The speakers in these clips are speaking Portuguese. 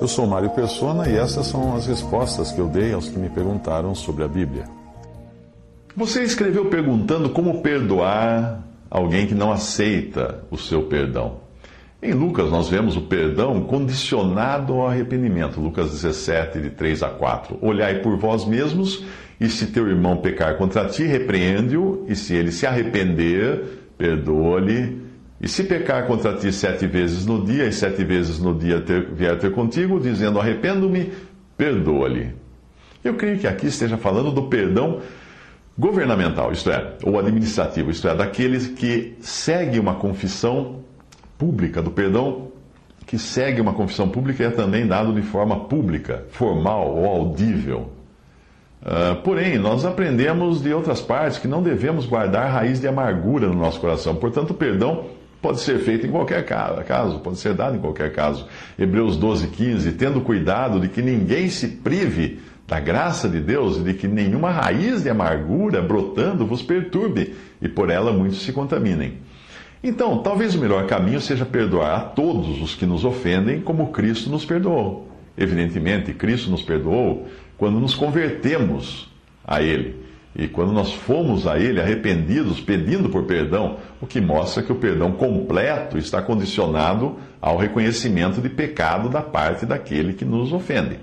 Eu sou Mário Persona e essas são as respostas que eu dei aos que me perguntaram sobre a Bíblia. Você escreveu perguntando como perdoar alguém que não aceita o seu perdão. Em Lucas, nós vemos o perdão condicionado ao arrependimento. Lucas 17, de 3 a 4. Olhai por vós mesmos, e se teu irmão pecar contra ti, repreende-o, e se ele se arrepender, perdoa-lhe. E se pecar contra ti sete vezes no dia, e sete vezes no dia ter, vier ter contigo, dizendo arrependo-me, perdoa-lhe. Eu creio que aqui esteja falando do perdão governamental, isto é, ou administrativo, isto é, daqueles que segue uma confissão pública, do perdão que segue uma confissão pública e é também dado de forma pública, formal ou audível. Uh, porém, nós aprendemos de outras partes que não devemos guardar raiz de amargura no nosso coração. Portanto, o perdão pode ser feito em qualquer caso, pode ser dado em qualquer caso. Hebreus 12, 15, tendo cuidado de que ninguém se prive da graça de Deus e de que nenhuma raiz de amargura brotando vos perturbe e por ela muitos se contaminem. Então, talvez o melhor caminho seja perdoar a todos os que nos ofendem, como Cristo nos perdoou. Evidentemente, Cristo nos perdoou quando nos convertemos a Ele e quando nós fomos a Ele arrependidos, pedindo por perdão, o que mostra que o perdão completo está condicionado ao reconhecimento de pecado da parte daquele que nos ofende.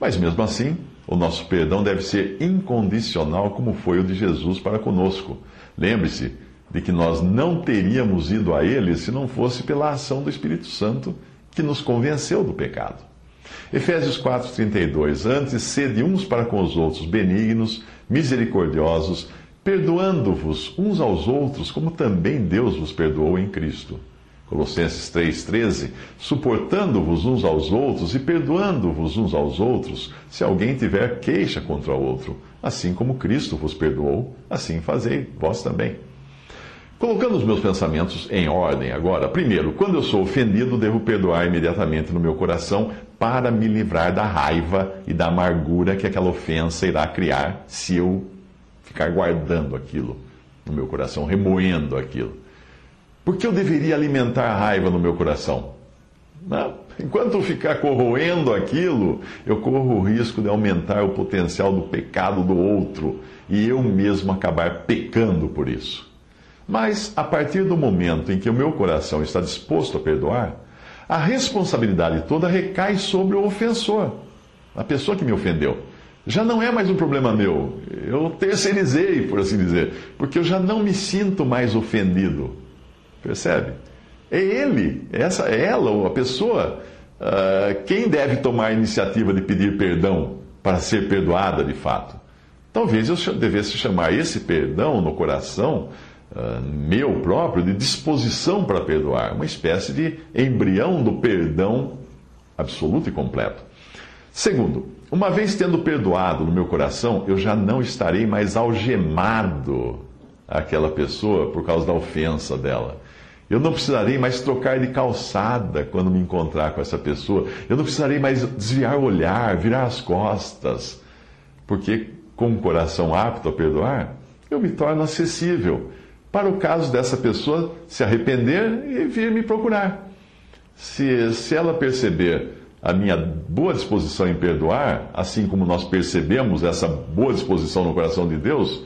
Mas mesmo assim, o nosso perdão deve ser incondicional, como foi o de Jesus para conosco. Lembre-se, de que nós não teríamos ido a Ele se não fosse pela ação do Espírito Santo que nos convenceu do pecado. Efésios 4,32: Antes sede uns para com os outros benignos, misericordiosos, perdoando-vos uns aos outros, como também Deus vos perdoou em Cristo. Colossenses 3,13: Suportando-vos uns aos outros e perdoando-vos uns aos outros, se alguém tiver queixa contra o outro, assim como Cristo vos perdoou, assim fazei vós também. Colocando os meus pensamentos em ordem agora, primeiro, quando eu sou ofendido, devo perdoar imediatamente no meu coração para me livrar da raiva e da amargura que aquela ofensa irá criar se eu ficar guardando aquilo no meu coração, remoendo aquilo. Por que eu deveria alimentar a raiva no meu coração? Não. Enquanto eu ficar corroendo aquilo, eu corro o risco de aumentar o potencial do pecado do outro e eu mesmo acabar pecando por isso. Mas, a partir do momento em que o meu coração está disposto a perdoar, a responsabilidade toda recai sobre o ofensor, a pessoa que me ofendeu. Já não é mais um problema meu. Eu terceirizei, por assim dizer, porque eu já não me sinto mais ofendido. Percebe? É ele, essa, é ela, ou a pessoa, uh, quem deve tomar a iniciativa de pedir perdão para ser perdoada de fato. Talvez eu devesse chamar esse perdão no coração uh, meu próprio de disposição para perdoar, uma espécie de embrião do perdão absoluto e completo. Segundo, uma vez tendo perdoado no meu coração, eu já não estarei mais algemado àquela pessoa por causa da ofensa dela. Eu não precisarei mais trocar de calçada quando me encontrar com essa pessoa. Eu não precisarei mais desviar o olhar, virar as costas. Porque, com o coração apto a perdoar, eu me torno acessível para o caso dessa pessoa se arrepender e vir me procurar. Se, se ela perceber a minha boa disposição em perdoar, assim como nós percebemos essa boa disposição no coração de Deus,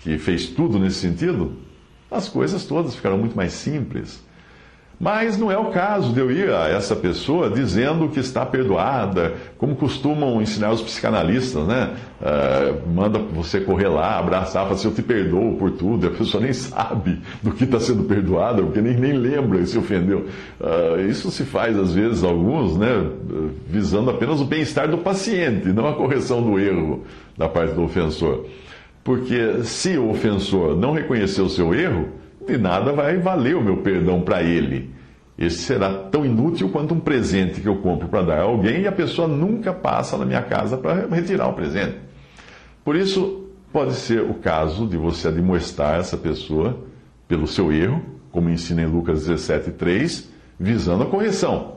que fez tudo nesse sentido, as coisas todas ficarão muito mais simples. Mas não é o caso de eu ir a essa pessoa dizendo que está perdoada, como costumam ensinar os psicanalistas, né? Uh, manda você correr lá, abraçar, falar assim, eu te perdoo por tudo, a pessoa nem sabe do que está sendo perdoada, porque nem, nem lembra e se ofendeu. Uh, isso se faz, às vezes, alguns, né? Visando apenas o bem-estar do paciente, não a correção do erro da parte do ofensor. Porque se o ofensor não reconhecer o seu erro, de nada vai valer o meu perdão para ele. Esse será tão inútil quanto um presente que eu compro para dar a alguém e a pessoa nunca passa na minha casa para retirar o presente. Por isso, pode ser o caso de você admoestar essa pessoa pelo seu erro, como ensina em Lucas 17,3, visando a correção.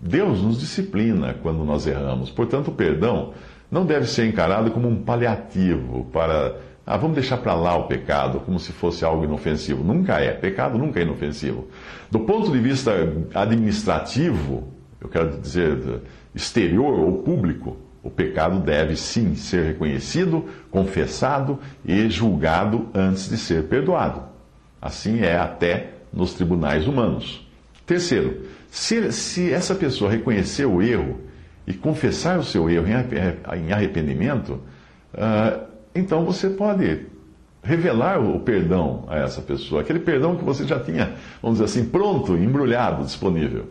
Deus nos disciplina quando nós erramos, portanto, o perdão não deve ser encarado como um paliativo para ah, vamos deixar para lá o pecado, como se fosse algo inofensivo. Nunca é. Pecado nunca é inofensivo. Do ponto de vista administrativo, eu quero dizer exterior ou público, o pecado deve sim ser reconhecido, confessado e julgado antes de ser perdoado. Assim é até nos tribunais humanos. Terceiro, se, se essa pessoa reconhecer o erro e confessar o seu erro em arrependimento, uh, então você pode revelar o perdão a essa pessoa, aquele perdão que você já tinha, vamos dizer assim, pronto, embrulhado, disponível.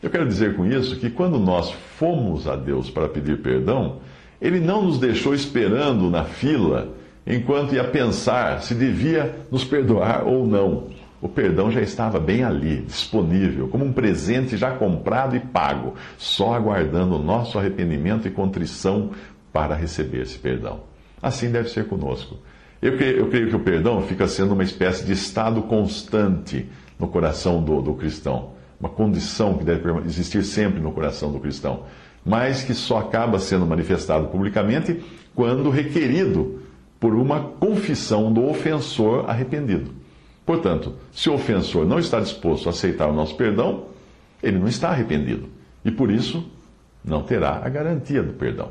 Eu quero dizer com isso que quando nós fomos a Deus para pedir perdão, Ele não nos deixou esperando na fila enquanto ia pensar se devia nos perdoar ou não. O perdão já estava bem ali, disponível, como um presente já comprado e pago, só aguardando o nosso arrependimento e contrição para receber esse perdão. Assim deve ser conosco. Eu creio, eu creio, que o perdão fica sendo uma espécie de estado constante no coração do, do cristão, uma condição que deve existir sempre no coração do cristão, mas que só acaba sendo manifestado publicamente quando requerido por uma confissão do ofensor arrependido. Portanto, se o ofensor não está disposto a aceitar o nosso perdão, ele não está arrependido e por isso não terá a garantia do perdão.